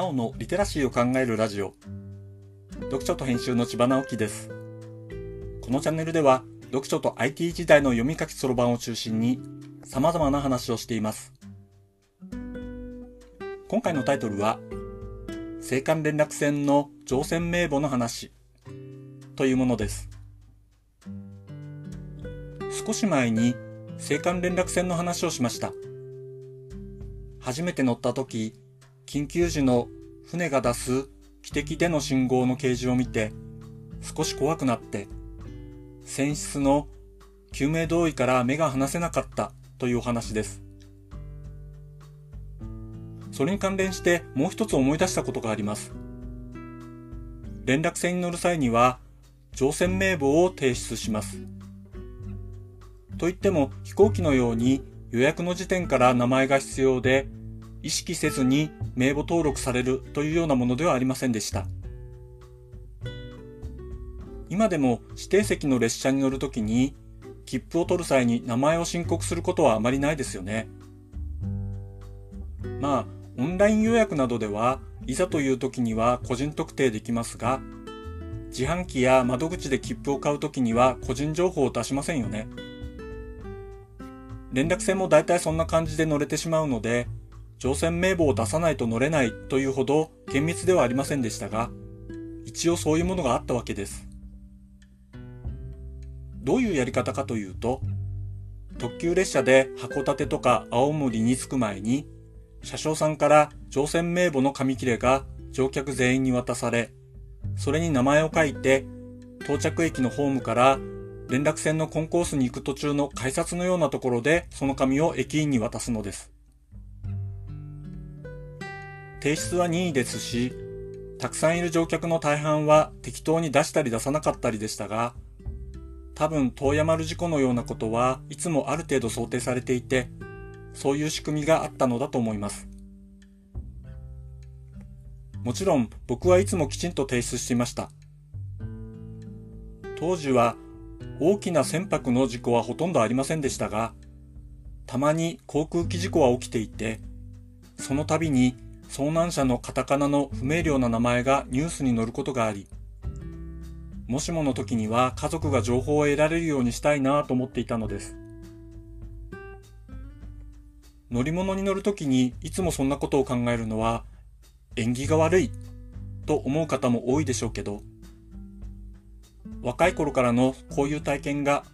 尾のリテラシーを考えるラジオ。読書と編集の千葉直樹です。このチャンネルでは読書と IT 時代の読み書きそろばんを中心に様々な話をしています。今回のタイトルは青函連絡船の乗船名簿の話というものです。少し前に青函連絡船の話をしました。初めて乗った時緊急時の船が出す汽笛での信号の掲示を見て少し怖くなって船室の救命胴衣から目が離せなかったというお話です。それに関連してもう一つ思い出したことがあります。連絡船に乗る際には乗船名簿を提出します。といっても飛行機のように予約の時点から名前が必要で意識せずに名簿登録されるというようなものではありませんでした。今でも指定席の列車に乗るときに切符を取る際に名前を申告することはあまりないですよね。まあ、オンライン予約などではいざという時には個人特定できますが、自販機や窓口で切符を買うときには個人情報を出しませんよね。連絡船も大体そんな感じで乗れてしまうので、乗船名簿を出さないと乗れないというほど厳密ではありませんでしたが、一応そういうものがあったわけです。どういうやり方かというと、特急列車で函館とか青森に着く前に、車掌さんから乗船名簿の紙切れが乗客全員に渡され、それに名前を書いて、到着駅のホームから連絡船のコンコースに行く途中の改札のようなところでその紙を駅員に渡すのです。提出は任意ですし、たくさんいる乗客の大半は適当に出したり出さなかったりでしたが、多分遠山丸事故のようなことはいつもある程度想定されていて、そういう仕組みがあったのだと思います。もちろん僕はいつもきちんと提出していました。当時は大きな船舶の事故はほとんどありませんでしたが、たまに航空機事故は起きていて、その度に遭難者のカタカナの不明瞭な名前がニュースに載ることがあり、もしもの時には家族が情報を得られるようにしたいなと思っていたのです。乗り物に乗る時にいつもそんなことを考えるのは縁起が悪いと思う方も多いでしょうけど、若い頃からのこういう体験が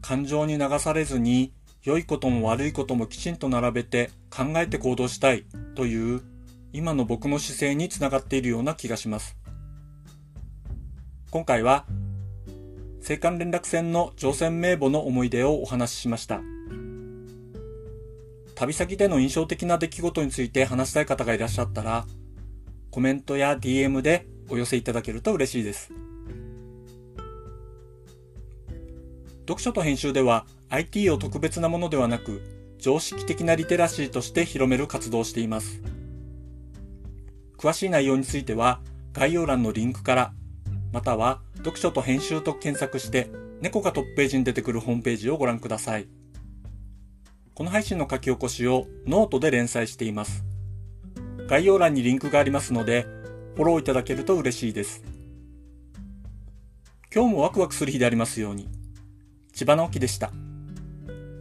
感情に流されずに良いことも悪いこともきちんと並べて考えて行動したいという今の僕の姿勢につながっているような気がします。今回は、青函連絡船の乗船名簿の思い出をお話ししました。旅先での印象的な出来事について話したい方がいらっしゃったら、コメントや DM でお寄せいただけると嬉しいです。読書と編集では IT を特別なものではなく、常識的なリテラシーとして広める活動をしています。詳しい内容については概要欄のリンクから、または読書と編集と検索して猫がトップページに出てくるホームページをご覧ください。この配信の書き起こしをノートで連載しています。概要欄にリンクがありますので、フォローいただけると嬉しいです。今日もワクワクする日でありますように。千葉直樹でした。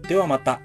ではまた。